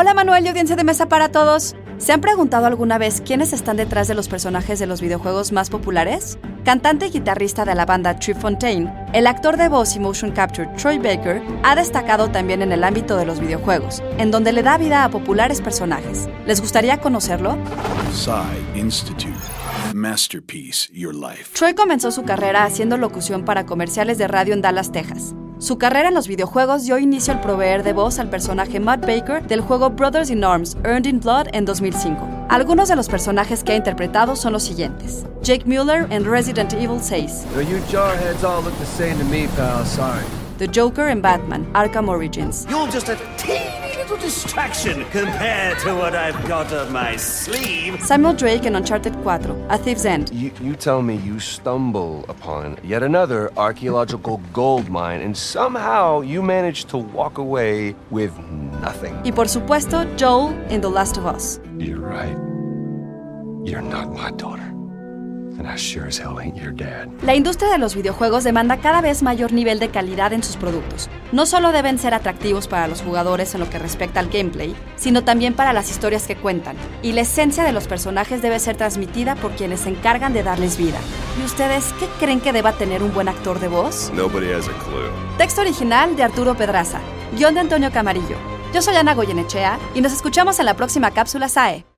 Hola Manuel y audiencia de mesa para todos. ¿Se han preguntado alguna vez quiénes están detrás de los personajes de los videojuegos más populares? Cantante y guitarrista de la banda Tree Fontaine, el actor de voz y motion capture Troy Baker ha destacado también en el ámbito de los videojuegos, en donde le da vida a populares personajes. ¿Les gustaría conocerlo? Institute. Masterpiece, Your Life. Troy comenzó su carrera haciendo locución para comerciales de radio en Dallas, Texas. Su carrera en los videojuegos dio inicio al proveer de voz al personaje Matt Baker del juego Brothers in Arms Earned in Blood en 2005. Algunos de los personajes que ha interpretado son los siguientes: Jake Mueller en Resident Evil 6. The Joker and Batman Arkham Origins. You're just a teeny little distraction compared to what I've got up my sleeve. Samuel Drake and Uncharted 4, A Thief's End. You, you tell me you stumble upon yet another archaeological gold mine and somehow you manage to walk away with nothing. Y por supuesto, Joel en The Last of Us. You're right. You're not my daughter. La industria de los videojuegos demanda cada vez mayor nivel de calidad en sus productos. No solo deben ser atractivos para los jugadores en lo que respecta al gameplay, sino también para las historias que cuentan. Y la esencia de los personajes debe ser transmitida por quienes se encargan de darles vida. ¿Y ustedes qué creen que deba tener un buen actor de voz? Texto original de Arturo Pedraza. Guión de Antonio Camarillo. Yo soy Ana Goyenechea y nos escuchamos en la próxima cápsula SAE.